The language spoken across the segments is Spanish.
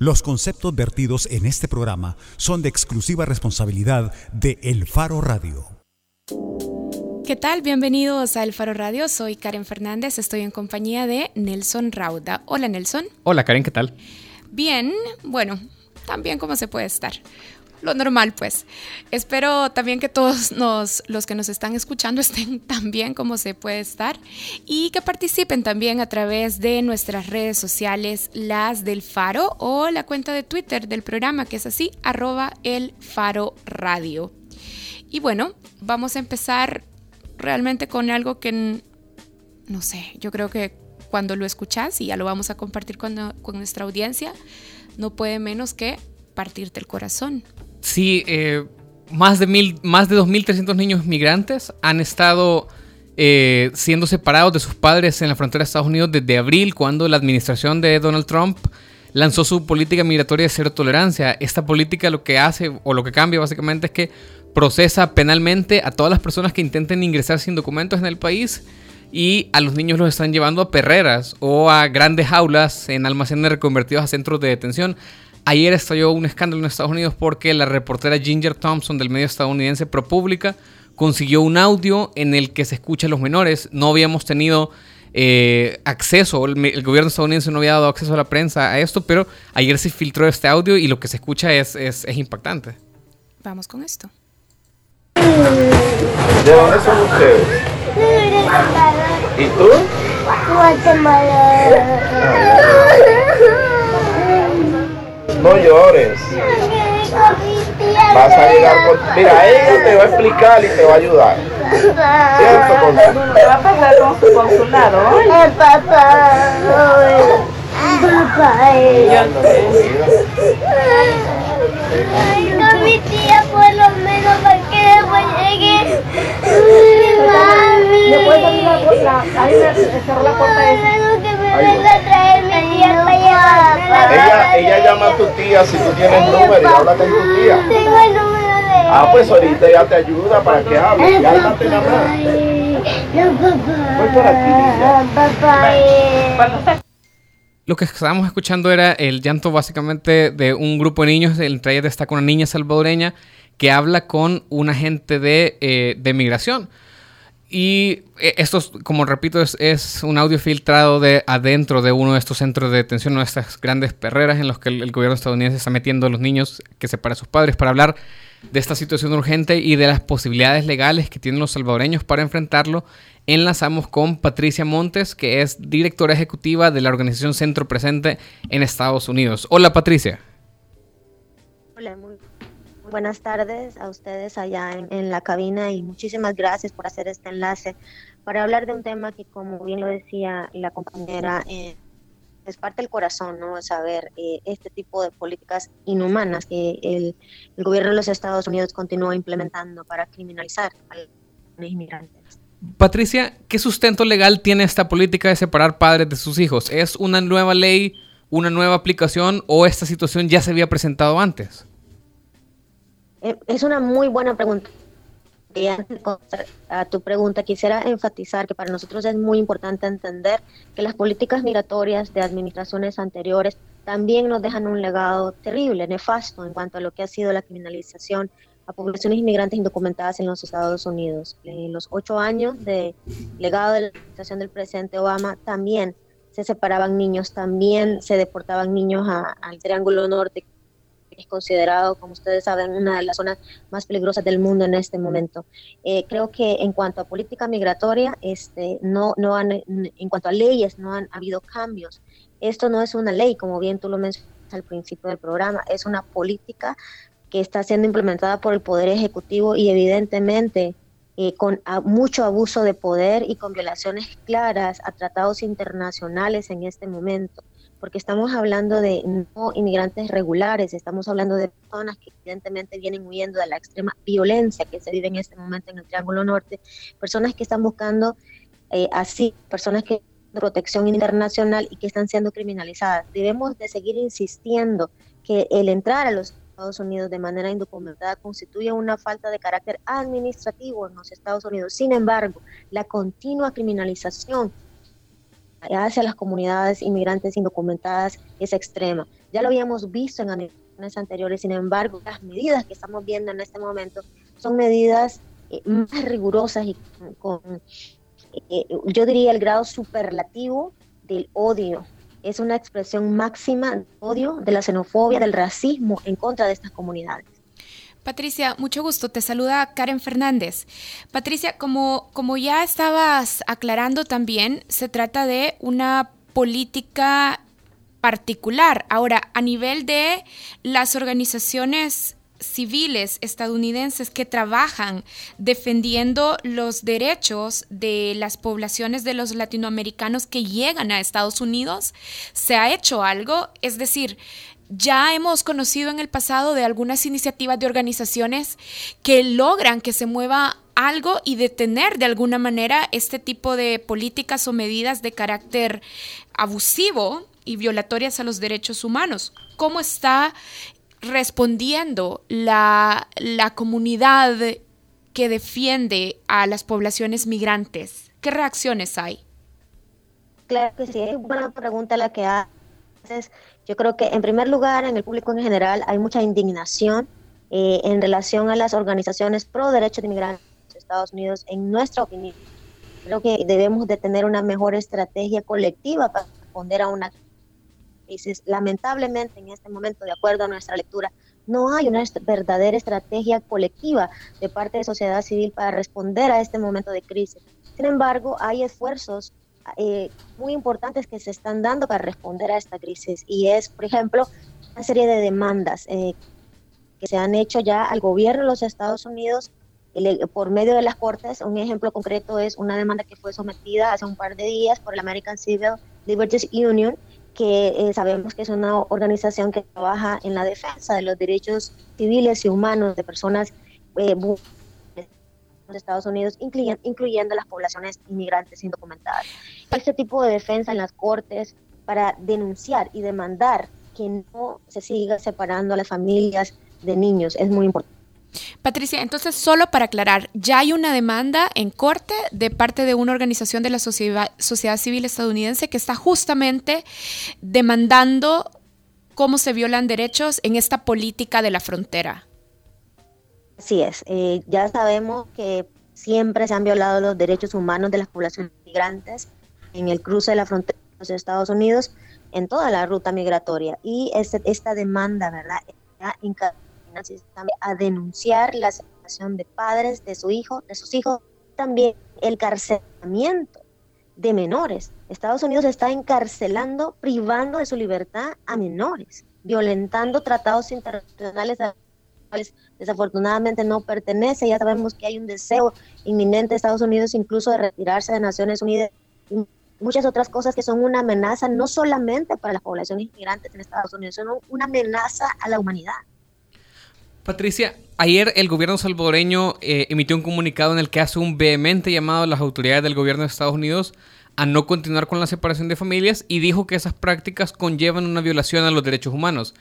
Los conceptos vertidos en este programa son de exclusiva responsabilidad de El Faro Radio. ¿Qué tal? Bienvenidos a El Faro Radio. Soy Karen Fernández. Estoy en compañía de Nelson Rauda. Hola, Nelson. Hola, Karen, ¿qué tal? Bien, bueno, también como se puede estar lo normal, pues. Espero también que todos los que nos están escuchando estén tan bien como se puede estar y que participen también a través de nuestras redes sociales, las del Faro o la cuenta de Twitter del programa, que es así, arroba el Faro Radio. Y bueno, vamos a empezar realmente con algo que, no sé, yo creo que cuando lo escuchas y ya lo vamos a compartir con nuestra audiencia, no puede menos que partirte el corazón. Sí, eh, más de, mil, más de 2.300 niños migrantes han estado eh, siendo separados de sus padres en la frontera de Estados Unidos desde abril, cuando la administración de Donald Trump lanzó su política migratoria de cero tolerancia. Esta política lo que hace, o lo que cambia básicamente, es que procesa penalmente a todas las personas que intenten ingresar sin documentos en el país y a los niños los están llevando a perreras o a grandes jaulas en almacenes reconvertidos a centros de detención. Ayer estalló un escándalo en Estados Unidos porque la reportera Ginger Thompson del medio estadounidense ProPublica consiguió un audio en el que se escucha a los menores. No habíamos tenido eh, acceso, el, gobierno estadounidense no había dado acceso a la prensa a esto, pero ayer se filtró este audio y lo que se escucha es, es, impactante. Vamos con esto. ¿De dónde son ustedes? ¿Y tú? Guatemala. No llores. Vas a llegar con... Mira, ella te va a explicar y te va a ayudar. ¿Cierto, ¿Te va a pasar con su consulado? El papá. Papá. Con mi tía por lo menos para que después llegue mami. ¿Me puedes abrir la puerta? Ahí me cerró la puerta venga a traer mi tía para ella, ella llama a tu tía si tú tienes número y habla con tu tía. Tengo el número de Ah, pues ahorita ya te ayuda para que hable. Cálmate la mano. Voy por aquí. Lo que estábamos escuchando era el llanto básicamente de un grupo de niños, entre ellas destaca una niña salvadoreña que habla con un agente de, eh, de migración. Y eh, esto, como repito, es, un audio filtrado de adentro de uno de estos centros de detención, una de estas grandes perreras en los que el, gobierno estadounidense está metiendo a los niños que separa a sus padres para hablar de esta situación urgente y de las posibilidades legales que tienen los salvadoreños para enfrentarlo. Enlazamos con Patricia Montes, que es directora ejecutiva de la organización Centro Presente en Estados Unidos. Hola Patricia. Hola, muy buenas tardes a ustedes allá en, la cabina y muchísimas gracias por hacer este enlace para hablar de un tema que, como bien lo decía la compañera, eh, es parte del corazón, ¿no? Saber eh, este tipo de políticas inhumanas que el, gobierno de los Estados Unidos continúa implementando para criminalizar a los inmigrantes. Patricia, ¿qué sustento legal tiene esta política de separar padres de sus hijos? ¿Es una nueva ley, una nueva aplicación o esta situación ya se había presentado antes? Eh, es una muy buena pregunta. Y antes a tu pregunta, quisiera enfatizar que para nosotros es muy importante entender que las políticas migratorias de administraciones anteriores también nos dejan un legado terrible, nefasto en cuanto a lo que ha sido la criminalización a poblaciones inmigrantes indocumentadas en los Estados Unidos. En los ocho años de legado de la administración del presidente Obama también se separaban niños, también se deportaban niños al Triángulo Norte, es considerado, como ustedes saben, una de las zonas más peligrosas del mundo en este momento. Eh, creo que en cuanto a política migratoria, este, no, no han, en cuanto a leyes, no han habido cambios. Esto no es una ley, como bien tú lo mencionaste al principio del programa, es una política que está siendo implementada por el Poder Ejecutivo y evidentemente eh, con mucho abuso de poder y con violaciones claras a tratados internacionales en este momento porque estamos hablando de no inmigrantes regulares, estamos hablando de personas que evidentemente vienen huyendo de la extrema violencia que se vive en este momento en el Triángulo Norte, personas que están buscando eh, así, personas que protección internacional y que están siendo criminalizadas. Debemos de seguir insistiendo que el entrar a los Estados Unidos de manera indocumentada constituye una falta de carácter administrativo en los Estados Unidos. Sin embargo, la continua criminalización hacia las comunidades inmigrantes indocumentadas es extrema. Ya lo habíamos visto en años anteriores, sin embargo, las medidas que estamos viendo en este momento son medidas eh, más rigurosas y con, eh, yo diría, el grado superlativo del odio. Es una expresión máxima de odio, de la xenofobia, del racismo en contra de estas comunidades. Patricia, mucho gusto. Te saluda Karen Fernández. Patricia, como, como ya estabas aclarando también, se trata de una política particular. Ahora, a nivel de las organizaciones civiles estadounidenses que trabajan defendiendo los derechos de las poblaciones de los latinoamericanos que llegan a Estados Unidos, ¿se ha hecho algo? Es decir, ya hemos conocido en el pasado de algunas iniciativas de organizaciones que logran que se mueva algo y detener de alguna manera este tipo de políticas o medidas de carácter abusivo y violatorias a los derechos humanos. ¿Cómo está respondiendo la, la comunidad que defiende a las poblaciones migrantes? ¿Qué reacciones hay? Claro que sí, es buena pregunta la que haces. Yo creo que en primer lugar, en el público en general, hay mucha indignación eh, en relación a las organizaciones pro derechos de inmigrantes de Estados Unidos. En nuestra opinión, creo que debemos de tener una mejor estrategia colectiva para responder a una crisis. Lamentablemente, en este momento, de acuerdo a nuestra lectura, no hay una verdadera estrategia colectiva de parte de sociedad civil para responder a este momento de crisis. Sin embargo, hay esfuerzos eh, muy importantes que se están dando para responder a esta crisis y es, por ejemplo, una serie de demandas eh, que se han hecho ya al gobierno de los Estados Unidos por medio de las cortes. Un ejemplo concreto es una demanda que fue sometida hace un par de días por el American Civil Liberties Union, que eh, sabemos que es una organización que trabaja en la defensa de los derechos civiles y humanos de personas eh, Estados Unidos, incluyendo, incluyendo las poblaciones inmigrantes indocumentadas. Este tipo de defensa en las cortes para denunciar y demandar que no se siga separando a las familias de niños es muy importante. Patricia, entonces solo para aclarar, ya hay una demanda en corte de parte de una organización de la sociedad, sociedad civil estadounidense que está justamente demandando cómo se violan derechos en esta política de la frontera. Así es, eh, ya sabemos que siempre se han violado los derechos humanos de las poblaciones migrantes en el cruce de la frontera de los Estados Unidos, en toda la ruta migratoria. Y este, esta demanda, ¿verdad?, a denunciar la situación de padres, de su hijo, de sus hijos, también el carcelamiento de menores. Estados Unidos está encarcelando, privando de su libertad a menores, violentando tratados internacionales desafortunadamente no pertenece. Ya sabemos que hay un deseo inminente de Estados Unidos incluso de retirarse de Naciones Unidas y muchas otras cosas que son una amenaza no solamente para las poblaciones inmigrantes en Estados Unidos, son una amenaza a la humanidad. Patricia, ayer el gobierno salvadoreño eh, emitió un comunicado en el que hace un vehemente llamado a las autoridades del gobierno de Estados Unidos a no continuar con la separación de familias y dijo que esas prácticas conllevan una violación a los derechos humanos.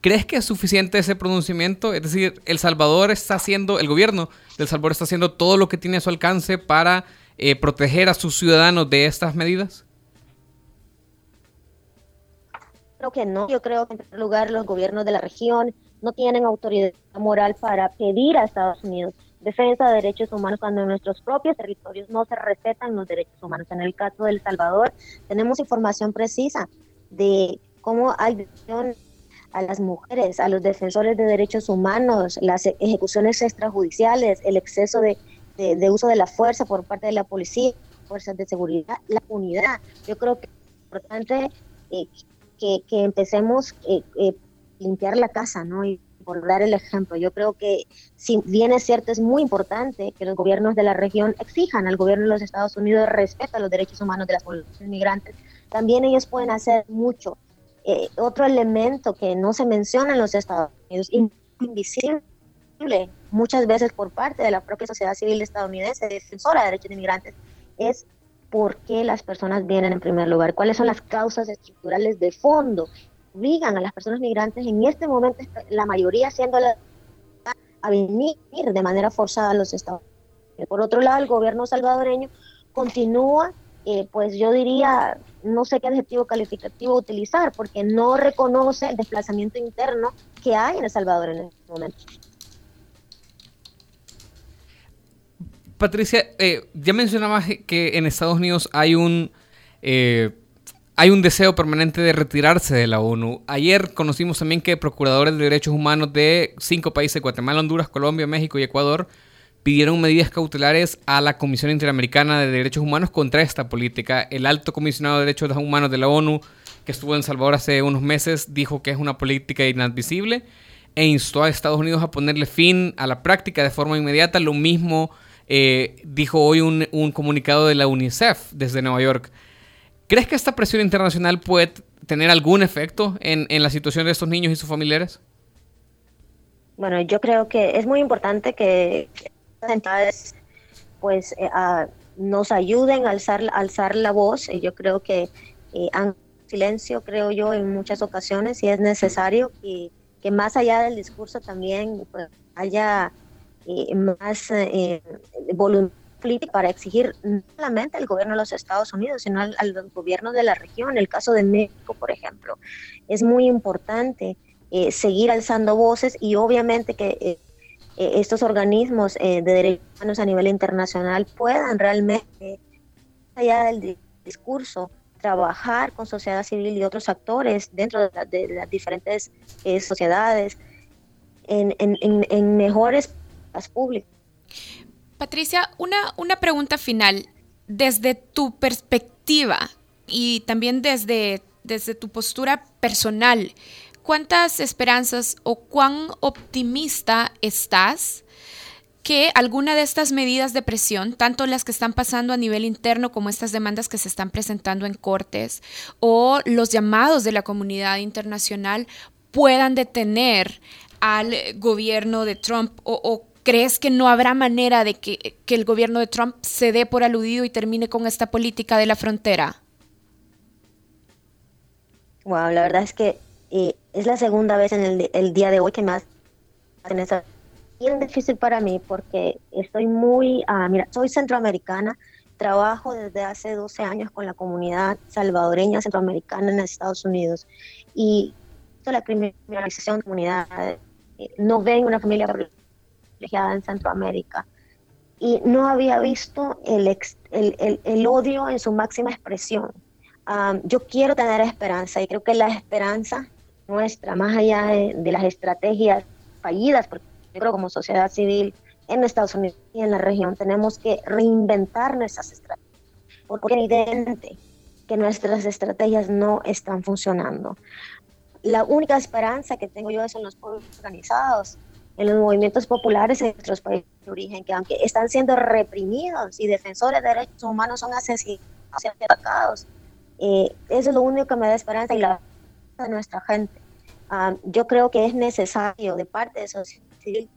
¿Crees que es suficiente ese pronunciamiento? Es decir, El Salvador está haciendo, el gobierno del Salvador está haciendo todo lo que tiene a su alcance para eh, proteger a sus ciudadanos de estas medidas. Creo que no. Yo creo que en primer lugar los gobiernos de la región no tienen autoridad moral para pedir a Estados Unidos defensa de derechos humanos cuando en nuestros propios territorios no se respetan los derechos humanos. En el caso de El Salvador tenemos información precisa de cómo hay a las mujeres, a los defensores de derechos humanos, las ejecuciones extrajudiciales, el exceso de, uso de la fuerza por parte de la policía, fuerzas de seguridad, la unidad. Yo creo que es importante eh, que, empecemos a eh, eh, limpiar la casa, ¿no? Y por dar el ejemplo, yo creo que si bien es cierto, es muy importante que los gobiernos de la región exijan al gobierno de los Estados Unidos respeto a los derechos humanos de las poblaciones migrantes, también ellos pueden hacer mucho eh, otro elemento que no se menciona en los Estados Unidos, invisible muchas veces por parte de la propia sociedad civil estadounidense, defensora de derechos de inmigrantes, es por qué las personas vienen en primer lugar, cuáles son las causas estructurales de fondo obligan a las personas migrantes en este momento, la mayoría siendo la, a venir de manera forzada a los Estados Unidos. Por otro lado, el gobierno salvadoreño continúa eh, pues yo diría, no sé qué adjetivo calificativo utilizar, porque no reconoce el desplazamiento interno que hay en El Salvador en este momento. Patricia, eh, ya mencionabas que en Estados Unidos hay un eh, hay un deseo permanente de retirarse de la ONU. Ayer conocimos también que procuradores de derechos humanos de cinco países, Guatemala, Honduras, Colombia, México y Ecuador, pidieron medidas cautelares a la Comisión Interamericana de Derechos Humanos contra esta política. El alto comisionado de Derechos Humanos de la ONU, que estuvo en Salvador hace unos meses, dijo que es una política inadmisible e instó a Estados Unidos a ponerle fin a la práctica de forma inmediata. Lo mismo eh, dijo hoy un, un comunicado de la UNICEF desde Nueva York. ¿Crees que esta presión internacional puede tener algún efecto en, la situación de estos niños y sus familiares? Bueno, yo creo que es muy importante que entidades pues eh, nos ayuden a alzar, alzar la voz. Yo creo que eh, han silencio, creo yo, en muchas ocasiones y es necesario que, que más allá del discurso también pues, haya eh, más eh, voluntad política para exigir no solamente al gobierno de los Estados Unidos, sino al, gobierno de la región. El caso de México, por ejemplo, es muy importante eh, seguir alzando voces y obviamente que eh, eh, estos organismos de derechos humanos a nivel internacional puedan realmente, allá del discurso, trabajar con sociedad civil y otros actores dentro de, las diferentes sociedades en, en, en, en mejores públicas Patricia, una, una pregunta final. Desde tu perspectiva y también desde, desde tu postura personal, ¿cuántas esperanzas o cuán optimista estás que alguna de estas medidas de presión, tanto las que están pasando a nivel interno como estas demandas que se están presentando en cortes o los llamados de la comunidad internacional, puedan detener al gobierno de Trump o, ¿Crees que no habrá manera de que, el gobierno de Trump se dé por aludido y termine con esta política de la frontera? Wow, la verdad es que eh, es la segunda vez en el, día de hoy que más hacen esa bien difícil para mí porque estoy muy, ah, mira, soy centroamericana, trabajo desde hace 12 años con la comunidad salvadoreña centroamericana en Estados Unidos y la criminalización de comunidades, eh, no ven una familia en Centroamérica. Y no había visto el, el, el, odio en su máxima expresión. yo quiero tener esperanza y creo que la esperanza nuestra, más allá de, las estrategias fallidas, porque yo creo como sociedad civil en Estados Unidos y en la región tenemos que reinventar nuestras estrategias, porque es evidente que nuestras estrategias no están funcionando. La única esperanza que tengo yo es en los pueblos organizados, en los movimientos populares en nuestros países de origen, que aunque están siendo reprimidos y defensores de derechos humanos son asesinados y atacados, eh, eso es lo único que me da esperanza y la de nuestra gente. Ah, yo creo que es necesario de parte de sociedad civil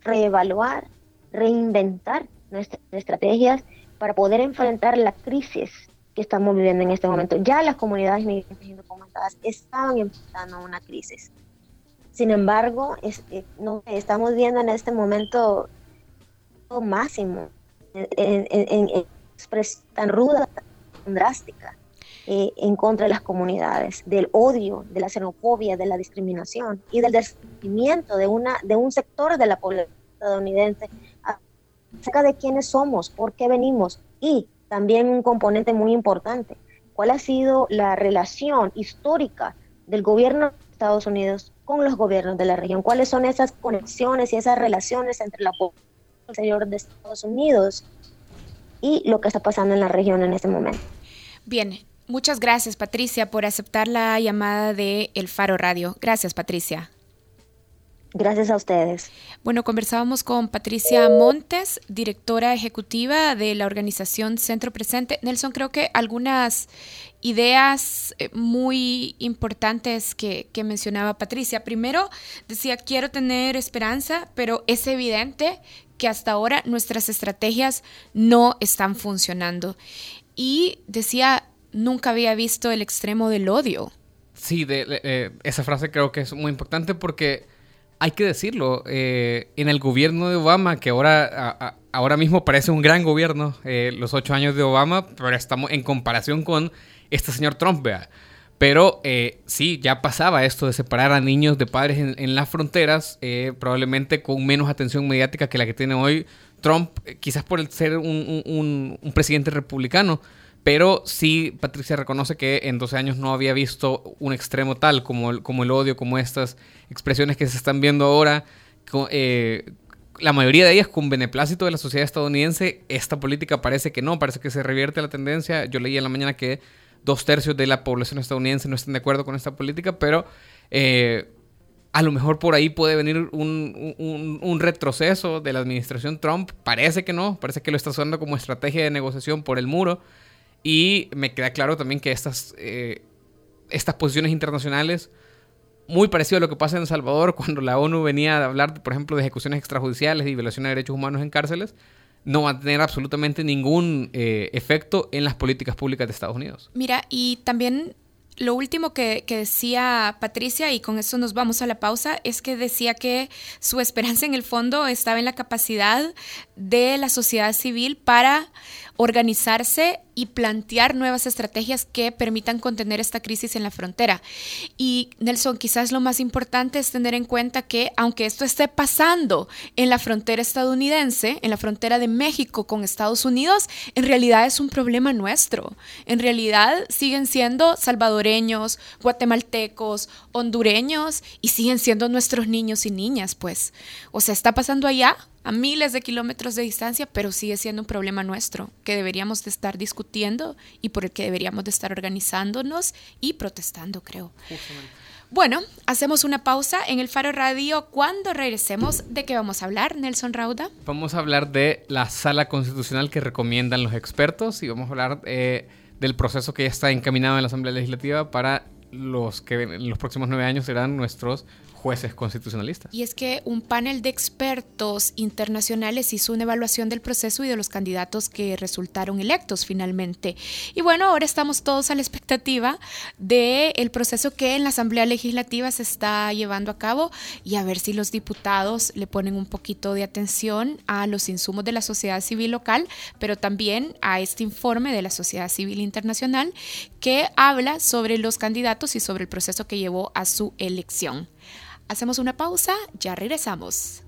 reevaluar, reinventar nuestras estrategias para poder enfrentar la crisis que estamos viviendo en este momento. Ya las comunidades migrantes indocumentadas estaban enfrentando una crisis. Sin embargo, eh, estamos viendo en este momento lo máximo en, expresión tan ruda, tan drástica eh, en contra de las comunidades, del odio, de la xenofobia, de la discriminación y del desconocimiento de, de un sector de la población estadounidense acerca de quiénes somos, por qué venimos y también un componente muy importante, cuál ha sido la relación histórica del gobierno de Estados Unidos con los gobiernos de la región, cuáles son esas conexiones y esas relaciones entre la población exterior de Estados Unidos y lo que está pasando en la región en este momento. Bien, muchas gracias Patricia por aceptar la llamada de El Faro Radio. Gracias Patricia. Gracias a ustedes. Bueno, conversábamos con Patricia Montes, directora ejecutiva de la organización Centro Presente. Nelson, creo que algunas ideas eh, muy importantes que, mencionaba Patricia. Primero, decía, quiero tener esperanza, pero es evidente que hasta ahora nuestras estrategias no están funcionando. Y decía, nunca había visto el extremo del odio. Sí, eh, esa frase creo que es muy importante porque hay que decirlo, eh, en el gobierno de Obama, que ahora, ahora mismo parece un gran gobierno, eh, los ocho años de Obama, pero estamos en comparación con este señor Trump, vea. Pero sí, ya pasaba esto de separar a niños de padres en, las fronteras, probablemente con menos atención mediática que la que tiene hoy Trump, quizás por ser un presidente republicano. Pero sí, Patricia reconoce que en 12 años no había visto un extremo tal como el, odio, como estas expresiones que se están viendo ahora. Eh, la mayoría de ellas con beneplácito de la sociedad estadounidense. Esta política parece que no, parece que se revierte la tendencia. Yo leí en la mañana que dos tercios de la población estadounidense no están de acuerdo con esta política, pero eh, a lo mejor por ahí puede venir un, retroceso de la administración Trump. Parece que no, parece que lo está usando como estrategia de negociación por el muro. Y me queda claro también que estas, eh, estas posiciones internacionales, muy parecido a lo que pasa en El Salvador, cuando la ONU venía a hablar, por ejemplo, de ejecuciones extrajudiciales y violaciones de derechos humanos en cárceles, no va a tener absolutamente ningún eh, efecto en las políticas públicas de Estados Unidos. Mira, y también lo último que, que, decía Patricia, y con esto nos vamos a la pausa, es que decía que su esperanza en el fondo estaba en la capacidad de la sociedad civil para organizarse y plantear nuevas estrategias que permitan contener esta crisis en la frontera. Y Nelson, quizás lo más importante es tener en cuenta que aunque esto esté pasando en la frontera estadounidense, en la frontera de México con Estados Unidos, en realidad es un problema nuestro. En realidad siguen siendo salvadoreños, guatemaltecos, hondureños y siguen siendo nuestros niños y niñas, pues. O sea, está pasando allá a miles de kilómetros de distancia, pero sigue siendo un problema nuestro que deberíamos de estar discutiendo y por el que deberíamos de estar organizándonos y protestando, creo. Bueno, hacemos una pausa en el Faro Radio. Cuando regresemos, ¿de qué vamos a hablar, Nelson Rauda? Vamos a hablar de la sala constitucional que recomiendan los expertos y vamos a hablar eh, del proceso que ya está encaminado en la Asamblea Legislativa para los que en los próximos nueve años serán nuestros jueces constitucionalistas. Y es que un panel de expertos internacionales hizo una evaluación del proceso y de los candidatos que resultaron electos finalmente. Y bueno, ahora estamos todos a la expectativa del el proceso que en la Asamblea Legislativa se está llevando a cabo y a ver si los diputados le ponen un poquito de atención a los insumos de la sociedad civil local, pero también a este informe de la sociedad civil internacional que habla sobre los candidatos y sobre el proceso que llevó a su elección. Hacemos una pausa, ya regresamos.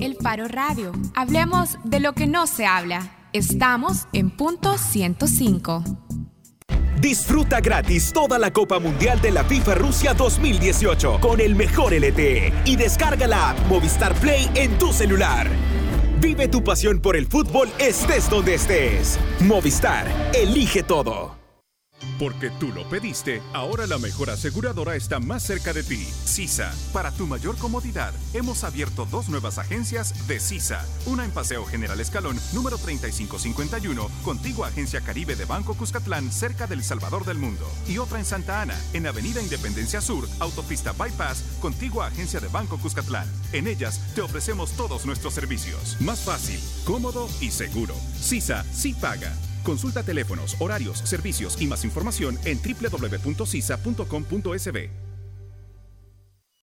El Faro Radio. Hablemos de lo que no se habla. Estamos en punto 105. Disfruta gratis toda la Copa Mundial de la FIFA Rusia 2018 con el mejor LTE y descarga la Movistar Play en tu celular. Vive tu pasión por el fútbol estés donde estés. Movistar, elige todo. Porque tú lo pediste, ahora la mejor aseguradora está más cerca de ti. CISA. Para tu mayor comodidad, hemos abierto dos nuevas agencias de CISA. Una en Paseo General Escalón, número 3551, contigo Agencia Caribe de Banco Cuscatlán, cerca del Salvador del Mundo. Y otra en Santa Ana, en Avenida Independencia Sur, Autopista Bypass, contigo Agencia de Banco Cuscatlán. En ellas te ofrecemos todos nuestros servicios. Más fácil, cómodo y seguro. CISA sí paga. Consulta teléfonos, horarios, servicios y más información en www.cisa.com.sb.